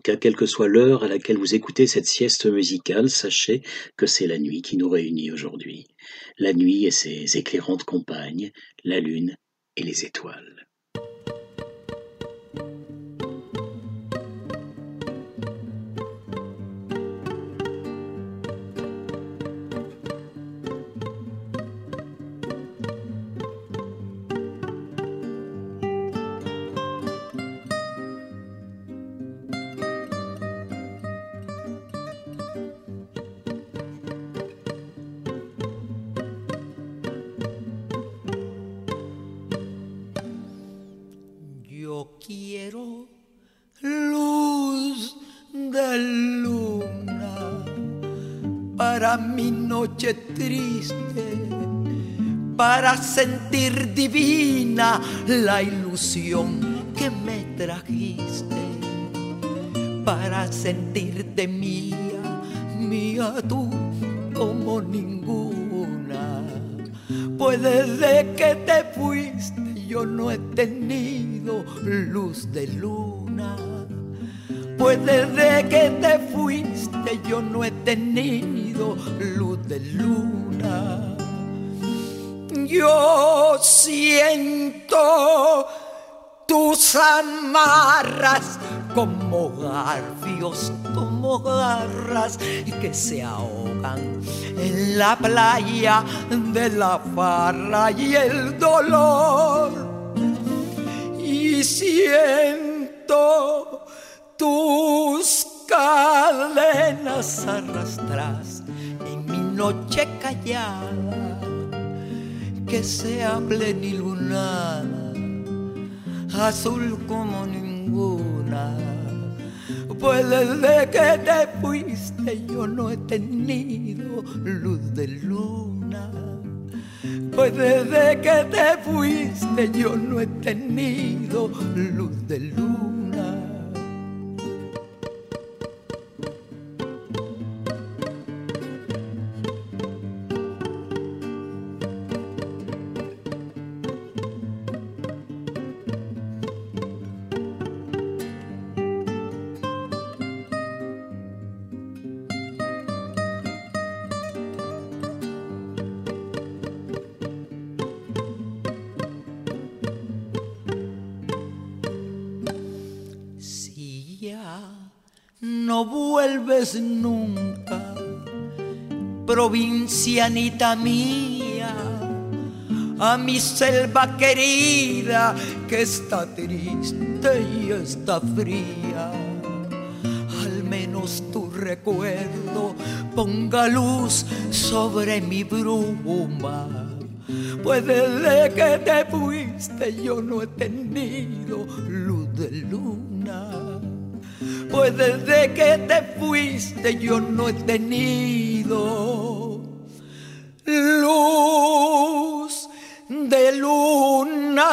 tout cas, quelle que soit l'heure à laquelle vous écoutez cette sieste musicale, sachez que c'est la nuit qui nous réunit aujourd'hui. La nuit et ses éclairantes compagnes, la lune et les étoiles. Para mi noche triste, para sentir divina la ilusión que me trajiste, para sentirte mía, mía tú como ninguna. Pues desde que te fuiste yo no he tenido luz de luna. Pues como garfios, como garras que se ahogan en la playa de la farra y el dolor. Y siento tus cadenas arrastras en mi noche callada que sea plenilunada azul como ninguna. Pues desde que te fuiste yo no he tenido luz de luna. Pues desde que te fuiste yo no he tenido luz de luna. Provincianita mía, a mi selva querida que está triste y está fría. Al menos tu recuerdo ponga luz sobre mi bruma. Pues desde que te fuiste yo no he tenido Pues desde que te fuiste yo no he tenido luz de luna.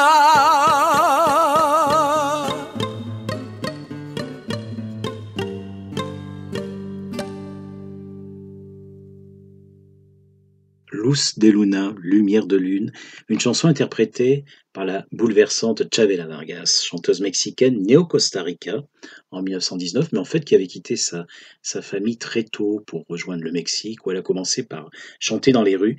Luz de Luna, Lumière de Lune, une chanson interprétée par la bouleversante Chavela Vargas, chanteuse mexicaine née au Costa Rica en 1919, mais en fait qui avait quitté sa, sa famille très tôt pour rejoindre le Mexique, où elle a commencé par chanter dans les rues.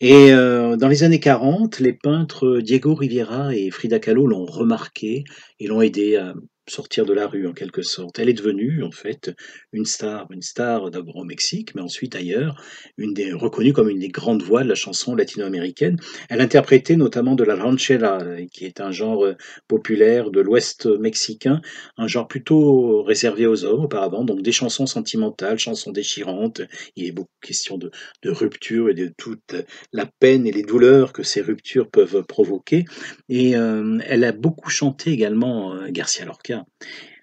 Et euh, dans les années 40, les peintres Diego Rivera et Frida Kahlo l'ont remarqué et l'ont aidé à, sortir de la rue en quelque sorte. Elle est devenue en fait une star, une star d'abord au Mexique, mais ensuite ailleurs, une des, reconnue comme une des grandes voix de la chanson latino-américaine. Elle interprétait notamment de la ranchera, qui est un genre euh, populaire de l'Ouest mexicain, un genre plutôt réservé aux hommes auparavant, donc des chansons sentimentales, chansons déchirantes. Il est beaucoup question de, de rupture et de toute la peine et les douleurs que ces ruptures peuvent provoquer. Et euh, elle a beaucoup chanté également euh, Garcia Lorca.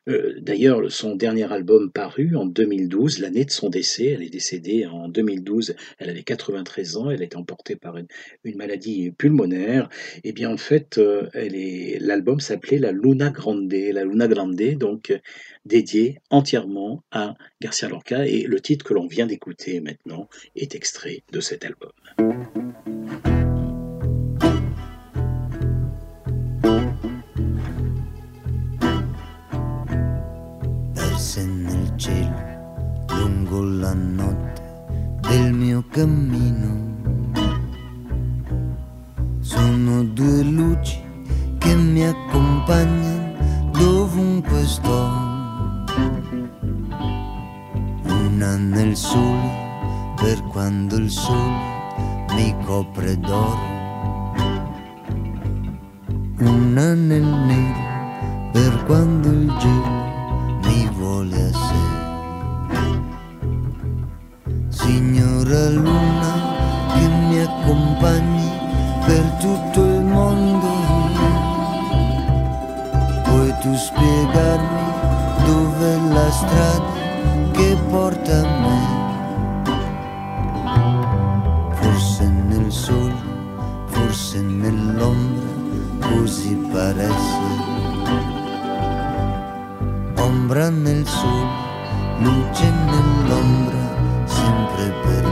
Euh, D'ailleurs, son dernier album paru en 2012, l'année de son décès, elle est décédée en 2012, elle avait 93 ans, elle a emportée par une, maladie pulmonaire. Et bien en fait, euh, l'album s'appelait La Luna Grande, La Luna Grande, donc dédié entièrement à Garcia Lorca. Et le titre que l'on vient d'écouter maintenant est extrait de cet album. Perse nel cielo lungo la notte del mio cammino. Sono due luci che mi accompagnano dovunque sto. Una nel sole per quando il sole mi copre d'oro. Una nel nero per quando il gelo Signora Luna che mi accompagni per tutto il mondo, puoi tu spiegarmi dov'è la strada che porta a me? Forse nel sole, forse nell'ombra, così pare essere ombra nel sole, luce nell'ombra, sempre per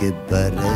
que para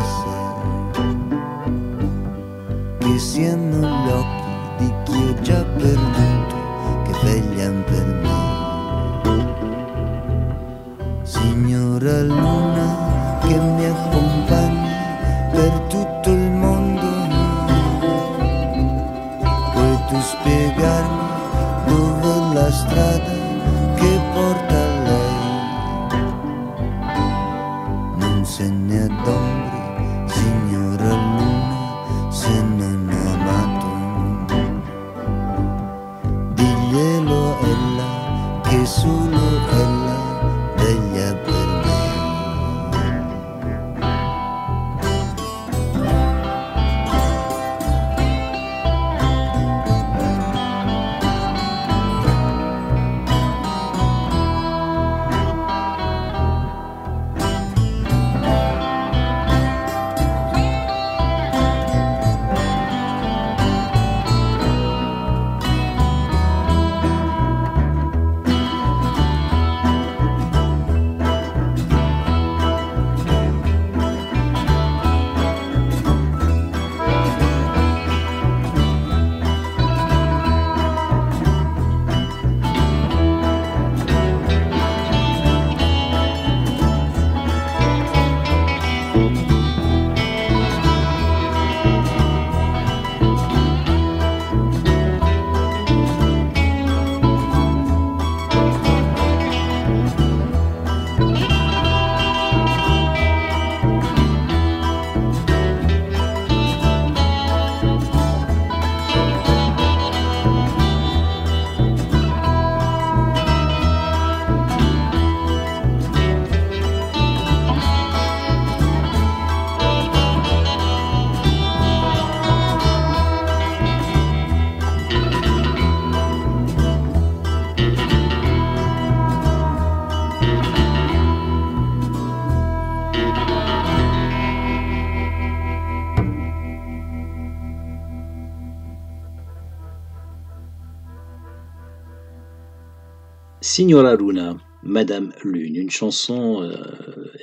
Signora Luna, Madame Lune, une chanson euh,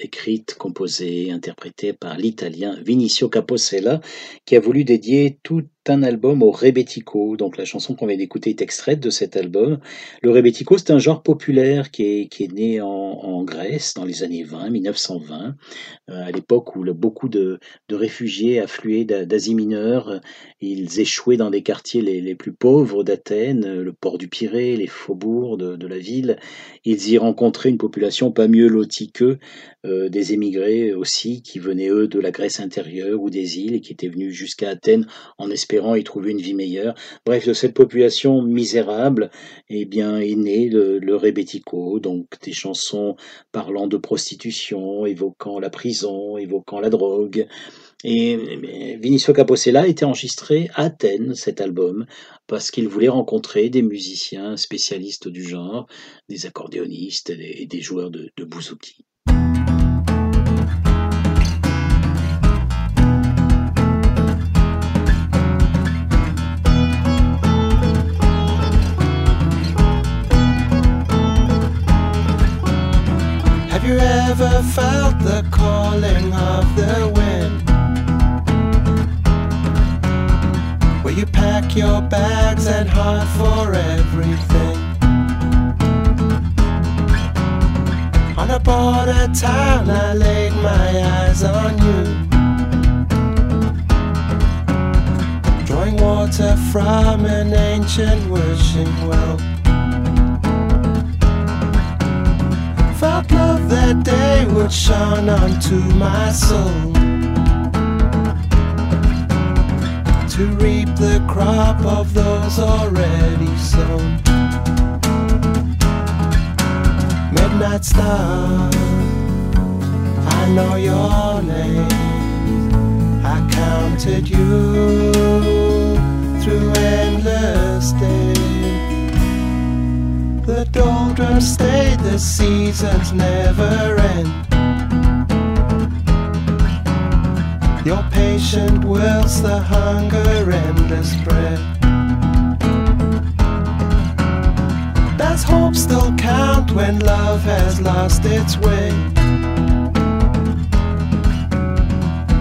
écrite, composée, interprétée par l'italien Vinicio Capossela, qui a voulu dédier tout un album au rebetiko. Donc la chanson qu'on vient d'écouter est extraite de cet album. Le rebetiko, c'est un genre populaire qui est, né en, Grèce dans les années 20, 1920, euh, à l'époque où beaucoup de, réfugiés affluaient d'Asie mineure. Ils échouaient dans des quartiers les, plus pauvres d'Athènes, le port du Pirée, les faubourgs de, la ville. Ils y rencontraient une population pas mieux lotie qu'eux, euh, des émigrés aussi, qui venaient eux de la Grèce intérieure ou des îles et qui étaient venus jusqu'à Athènes en espérant y trouver une vie meilleure. Bref, de cette population misérable, eh bien, est né le, le donc des chansons parlant de prostitution, évoquant la prison, évoquant la drogue. Et Vinicio Capossela a été enregistré à Athènes, cet album, parce qu'il voulait rencontrer des musiciens spécialistes du genre, des accordéonistes et des joueurs de, de bouzouki. Your bags and heart for everything? On a border town, I laid my eyes on you. Drawing water from an ancient wishing well. felt love that day would shine onto my soul. To reap the crop of those already sown. Midnight star, I know your name. I counted you through endless days. The doldrums stay, the seasons never end. Your patient wills the hunger endless bread. Does hope still count when love has lost its way?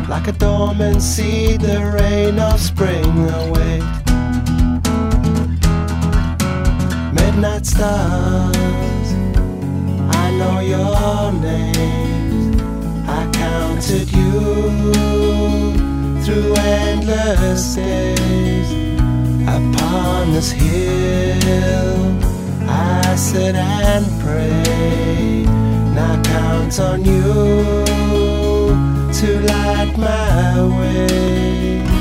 Like a dormant seed, the rain of spring awaits. midnight stars. I know your name. I counted you through endless days. Upon this hill, I sit and pray. Now count on you to light my way.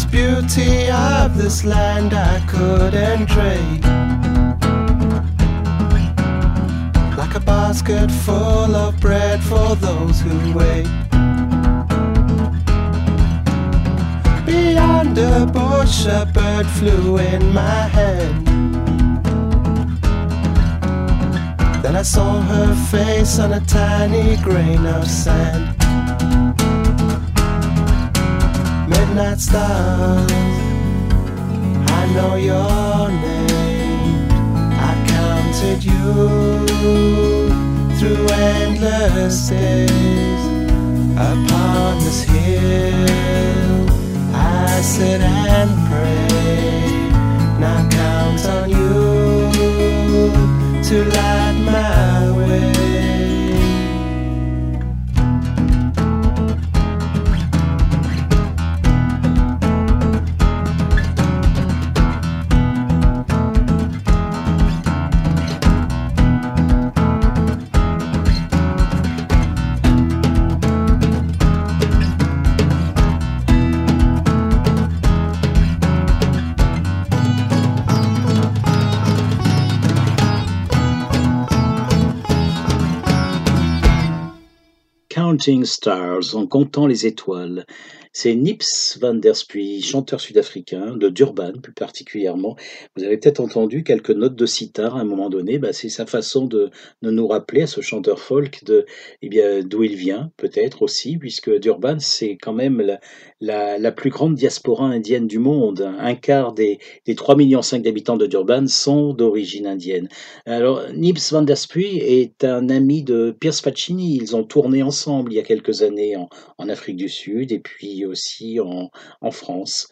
This beauty of this land I couldn't trade. Like a basket full of bread for those who wait. Beyond a bush, a bird flew in my hand. Then I saw her face on a tiny grain of sand. Midnight stars. I know your name. I counted you through endless days. Upon this hill, I sit and pray. Now count on you to light Counting Stars, en comptant les étoiles. C'est Nips van der Spuy, chanteur sud-africain, de Durban plus particulièrement. Vous avez peut-être entendu quelques notes de sitar à un moment donné. Bah, c'est sa façon de, nous rappeler à ce chanteur folk eh d'où il vient, peut-être aussi, puisque Durban, c'est quand même la, la, plus grande diaspora indienne du monde. Un quart des, des 3,5 millions d'habitants de Durban sont d'origine indienne. Alors, Nips van der Spuy est un ami de Piers Faccini. Ils ont tourné ensemble il y a quelques années en, Afrique du Sud et puis aussi en France.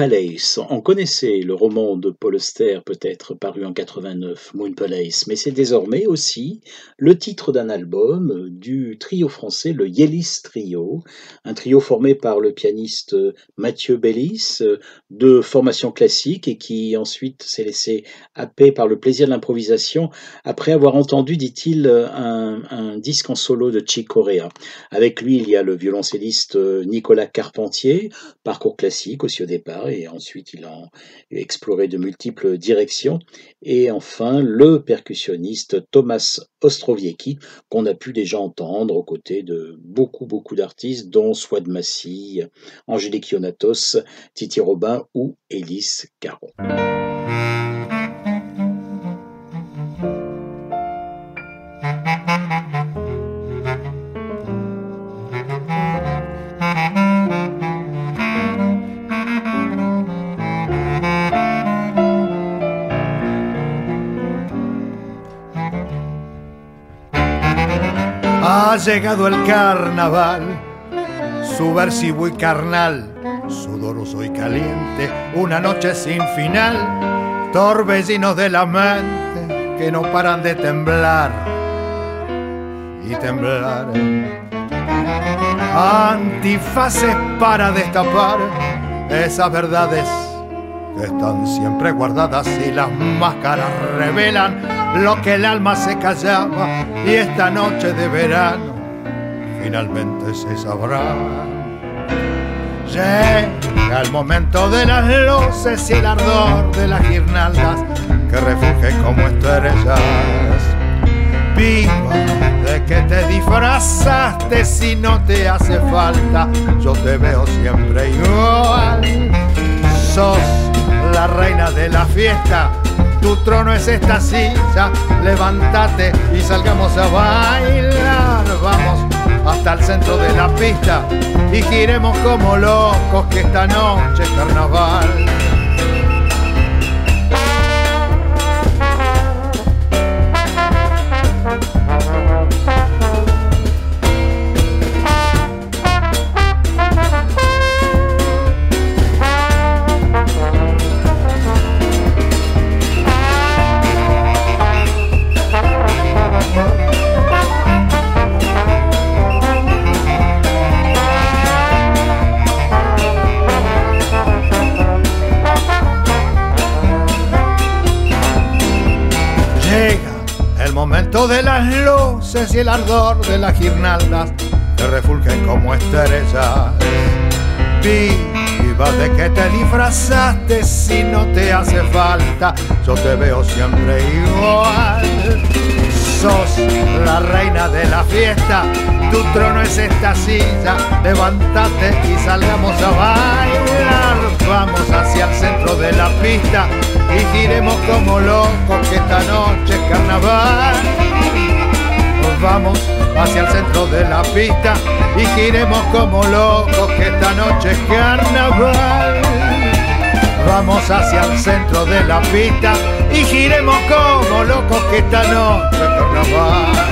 Palace. On connaissait le roman de Paul Auster, peut-être paru en 89, Moon Palace, mais c'est désormais aussi le titre d'un album du trio français, le Yellis Trio, un trio formé par le pianiste Mathieu Bellis, de formation classique et qui ensuite s'est laissé happer par le plaisir de l'improvisation après avoir entendu, dit-il, un, un disque en solo de Chick Corea. Avec lui, il y a le violoncelliste Nicolas Carpentier, parcours classique aussi au départ, et ensuite il a exploré de multiples directions. Et enfin, le percussionniste Thomas Ostrowiecki, qu'on a pu déjà entendre aux côtés de beaucoup, beaucoup d'artistes, dont Swad Massi, Angélique Ionatos, Titi Robin ou Élise Caron. Llegado el carnaval, subversivo y carnal, sudoroso y caliente, una noche sin final, torbellinos de la mente que no paran de temblar y temblar. Antifaces para destapar esas verdades que están siempre guardadas y las máscaras revelan lo que el alma se callaba y esta noche de verano finalmente se sabrá. Llega el momento de las luces y el ardor de las guirnaldas que refugen como estrellas. Viva de que te disfrazaste si no te hace falta, yo te veo siempre igual. Sos la reina de la fiesta tu trono es esta silla, levántate y salgamos a bailar. Vamos hasta el centro de la pista y giremos como locos que esta noche es carnaval. De las luces y el ardor de las guirnaldas que refulgen como estrellas. Viva de que te disfrazaste si no te hace falta, yo te veo siempre igual. Sos la reina de la fiesta, tu trono es esta silla, levántate y salgamos a bailar. Vamos hacia el centro de la pista y giremos como locos que esta noche es carnaval vamos hacia el centro de la pista y giremos como locos que esta noche es carnaval. Vamos hacia el centro de la pista y giremos como locos que esta noche es carnaval.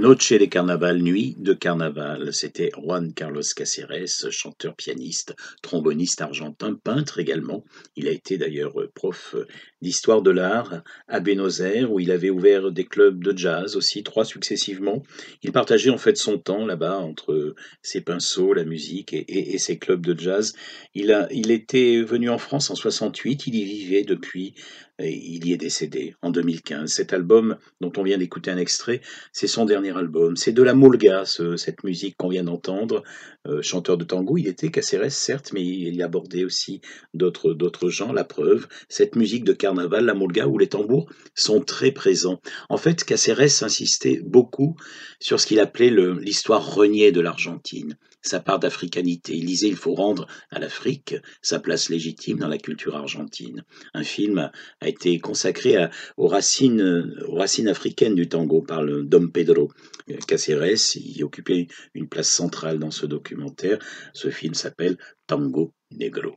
Noche de Carnaval, nuit de carnaval. C'était Juan Carlos Caceres, chanteur, pianiste, tromboniste argentin, peintre également. Il a été d'ailleurs prof d'histoire de l'art à Buenos Aires, où il avait ouvert des clubs de jazz aussi, trois successivement. Il partageait en fait son temps là-bas entre ses pinceaux, la musique et, ses clubs de jazz. Il, a, il était venu en France en 68, il y vivait depuis il y est décédé en 2015. Cet album, dont on vient d'écouter un extrait, c'est son dernier album. C'est de la mulga, ce- cette musique qu'on vient d'entendre. Euh, chanteur de tango, il était Caceres, certes, mais il abordait aussi d'autres gens. La preuve, cette musique de carnaval, la mulga, où les tambours sont très présents. En fait, Caceres insistait beaucoup sur ce qu'il appelait l'histoire reniée de l'Argentine, sa part d'africanité. Il disait il faut rendre à l'Afrique sa place légitime dans la culture argentine. Un film a été consacré aux, racines, aux racines africaines du tango par le Dom Pedro Caceres. Il occupait une place centrale dans ce documentaire. Ce film s'appelle Tango Negro.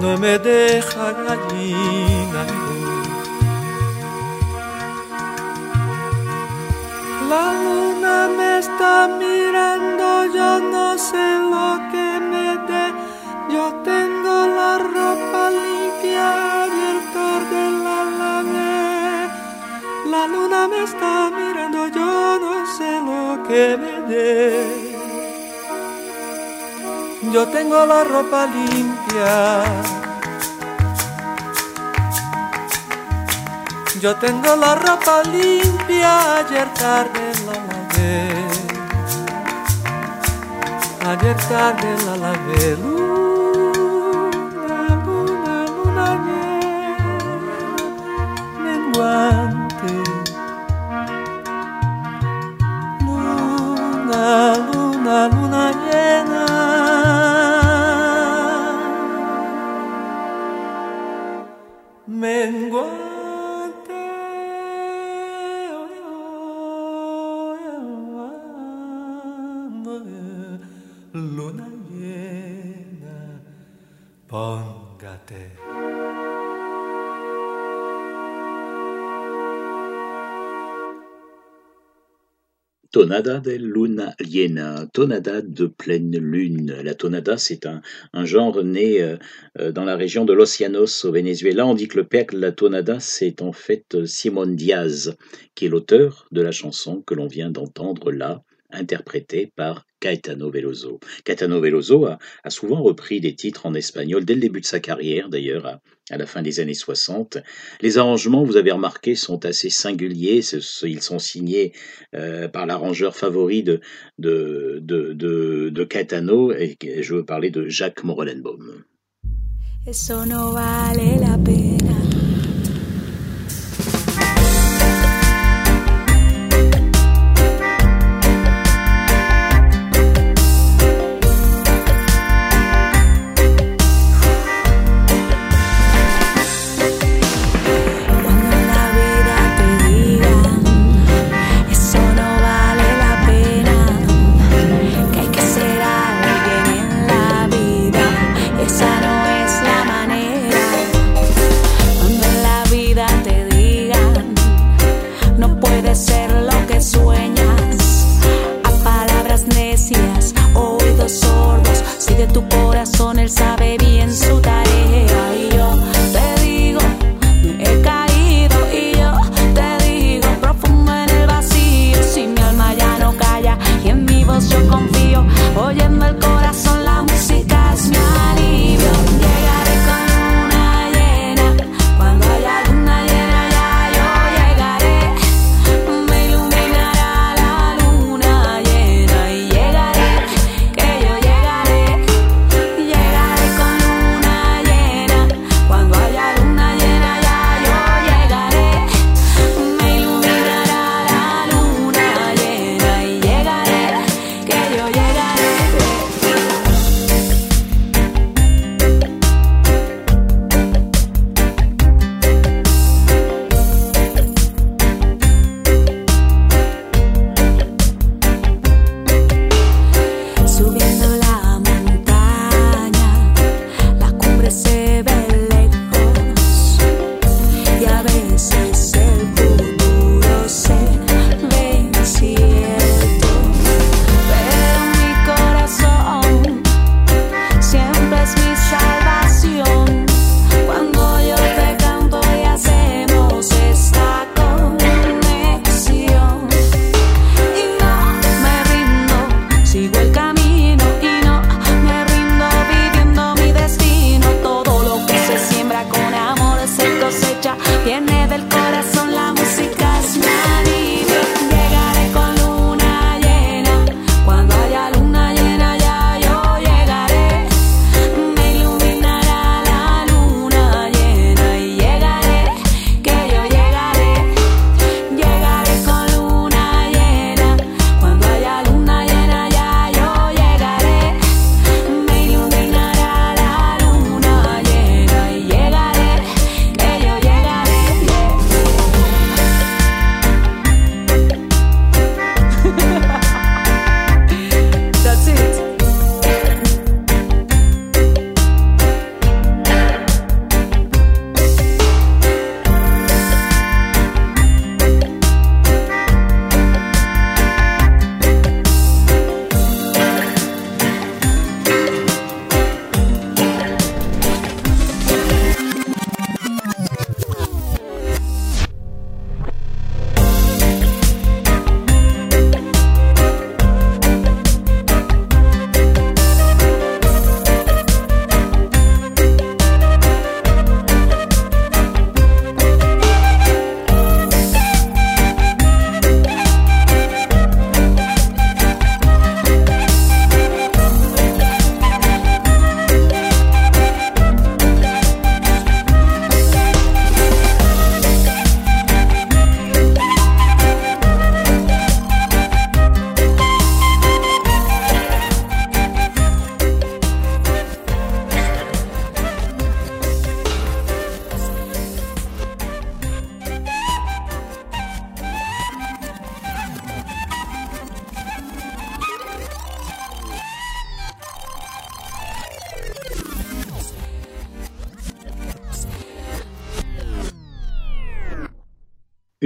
no me deja gallina. La luna me está mirando, yo no sé lo que me dé. Yo tengo la ropa limpia y el de la lavé. La luna me está mirando, yo no sé lo que me dé. Yo tengo la ropa limpia. Yo tengo la ropa limpia, ayer tarde la lavé. Ayer tarde la lavé. Tonada de Luna Liena, tonada de pleine lune. La tonada, c'est un, genre né euh, euh, dans la région de Los au Venezuela. On dit que le père de la tonada, c'est en fait euh, Simon Diaz, qui est l'auteur de la chanson que l'on vient d'entendre là, interprétée par Caetano Veloso. Caetano Veloso a, souvent repris des titres en espagnol dès le début de sa carrière, d'ailleurs, à, la fin des années 60. Les arrangements, vous avez remarqué, sont assez singuliers. Ils sont signés euh, par l'arrangeur favori de, de, Caetano, et je veux parler de Jacques pena.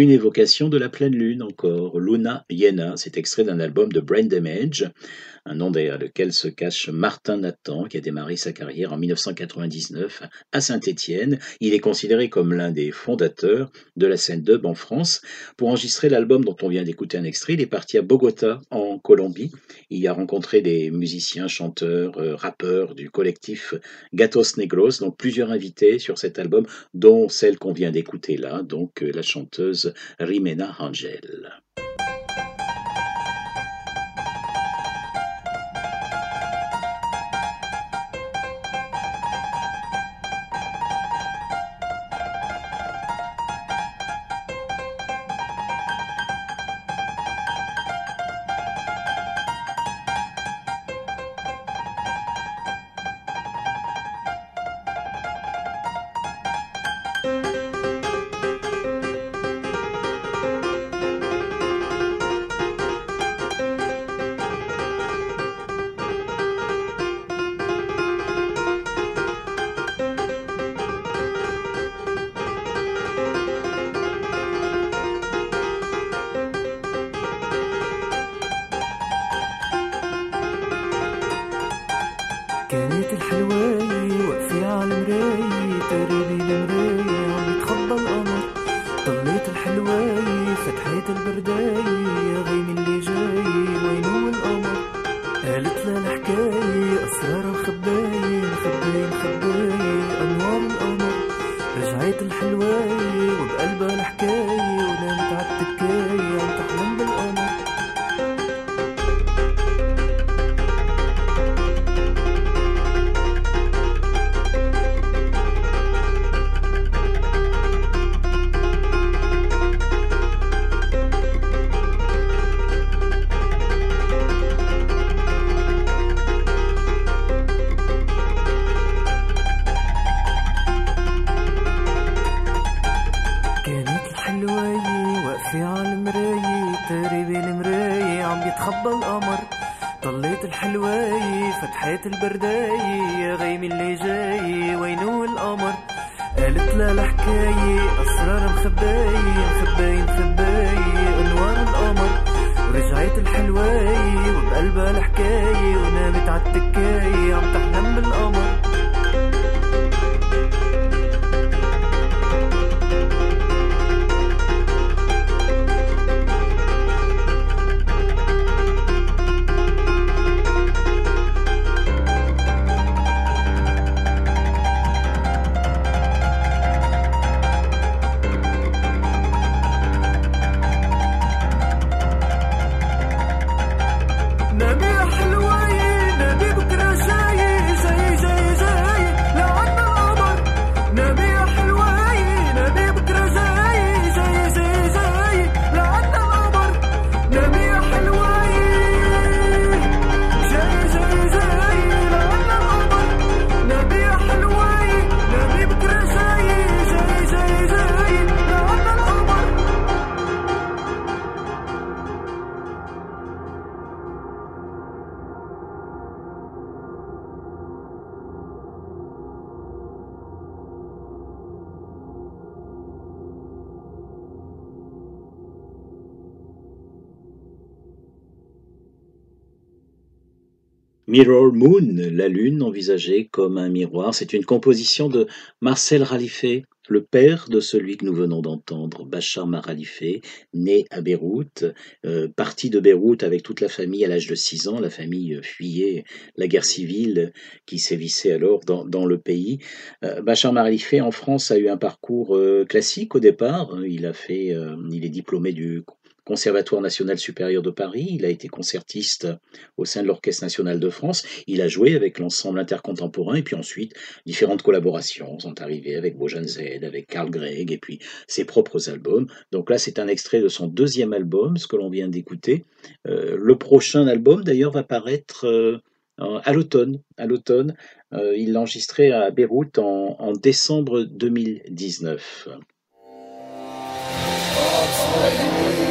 une évocation de la pleine lune encore, Luna Yena, c'est extrait d'un album de Brain Damage, un nom derrière lequel se cache Martin Nathan, qui a démarré sa carrière en 1999 à Saint-Étienne. Il est considéré comme l'un des fondateurs de la scène dub en France. Pour enregistrer l'album dont on vient d'écouter un extrait, il est parti à Bogota, en Colombie. Il y a rencontré des musiciens, chanteurs, euh, rappeurs du collectif Gatos Negros, donc plusieurs invités sur cet album, dont celle qu'on vient d'écouter là, donc euh, la chanteuse Rimena Angel. Mirror Moon, la lune envisagée comme un miroir, c'est une composition de Marcel Ralifé, le père de celui que nous venons d'entendre, Bachar Maralifé, né à Beyrouth, euh, parti de Beyrouth avec toute la famille à l'âge de 6 ans. La famille fuyait la guerre civile qui sévissait alors dans, le pays. Euh, Bachar Maralifé en France a eu un parcours euh, classique au départ. Il a fait, euh, il est diplômé du Conservatoire national supérieur de Paris, il a été concertiste au sein de l'Orchestre national de France, il a joué avec l'ensemble intercontemporain et puis ensuite différentes collaborations sont arrivées avec Bojan Z, avec Carl Gregg et puis ses propres albums. Donc là c'est un extrait de son deuxième album, ce que l'on vient d'écouter. Euh, le prochain album d'ailleurs va paraître euh, à l'automne. À l'automne, euh, il l'a enregistré à Beyrouth en, décembre 2019. Leyla,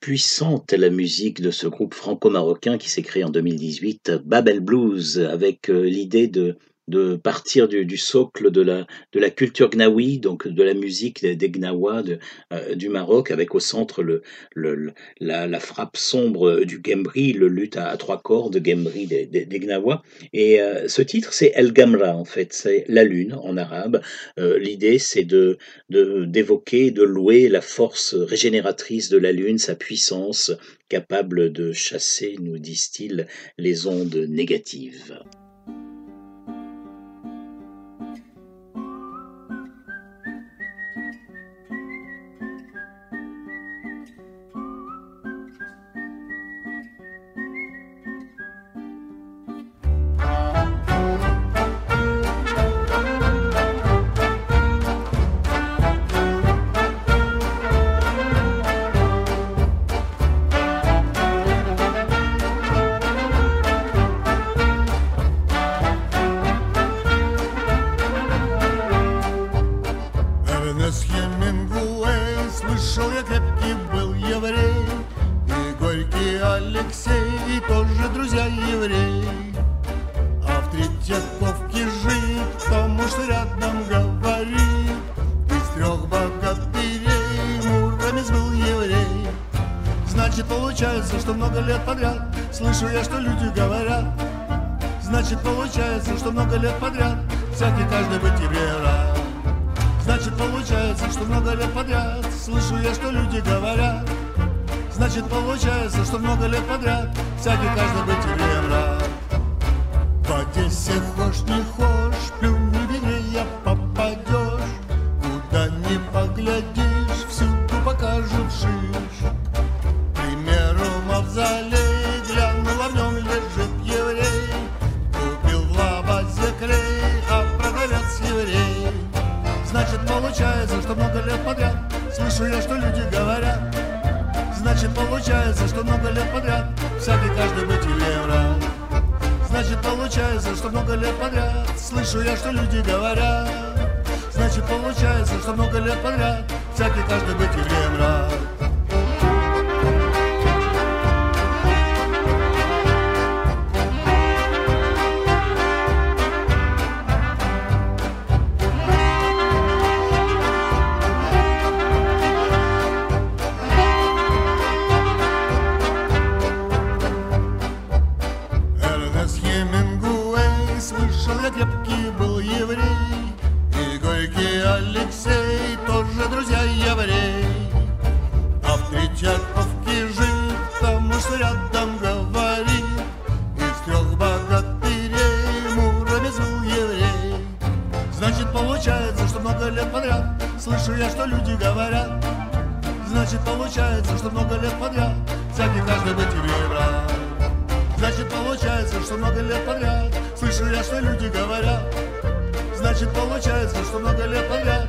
puissante la musique de ce groupe franco-marocain qui s'est créé en 2018, Babel Blues, avec euh, l'idée de de partir du, socle de la, de la culture gnawi, donc de la musique des, des Gnawa de, euh, du Maroc, avec au centre le, le, la, frappe sombre du Gembri, le luth à, trois cordes Gembri des, des, Gnawa. Et euh, ce titre, c'est El Gamra, en fait, c'est la lune en arabe. Euh, L'idée, c'est de d'évoquer, de, de louer la force régénératrice de la lune, sa puissance, capable de chasser, nous disent-ils, les ondes négatives. виноград, всякий каждый быть евреем рад. В Одессе хошь не хошь, плюнь не я попадешь, куда не поглядишь, всюду покажут шиш. К примеру, мавзолей, глянула в нем лежит еврей, купил в лабазе клей, а продавец еврей. Значит, получается, что много лет подряд слышу я, что люди говорят, Значит, получается, что много лет подряд Всякий каждый быть евро Значит, получается, что много лет подряд Слышу я, что люди говорят Значит, получается, что много лет подряд Всякий каждый быть евро. значит получается, что много лет подряд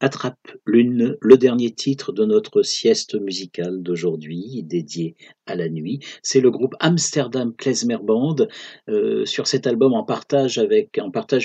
Attrape lune, le dernier titre de notre sieste musicale d'aujourd'hui, dédié à la nuit. C'est le groupe Amsterdam Klezmer Band. Euh, sur cet album en partage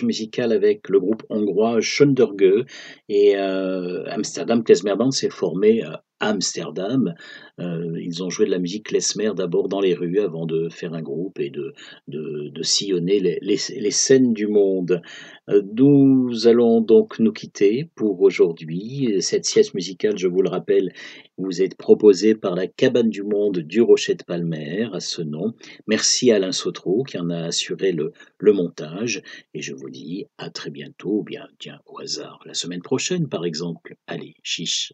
musical avec le groupe hongrois Schönderge et euh, Amsterdam Klezmer Band s'est formé à Amsterdam. Euh, ils ont joué de la musique klezmer d'abord dans les rues avant de faire un groupe et de, de, sillonner les, les, scènes du monde. Euh, nous allons donc nous quitter pour aujourd'hui. Cette sieste musicale, je vous le rappelle, vous est proposée par la Cabane du Monde du Rocher de Palmer à ce nom. Merci Alain Sautreau qui en a assuré le, le montage et je vous dis à très bientôt, bien tiens au hasard, la semaine prochaine par exemple. Allez, chiche.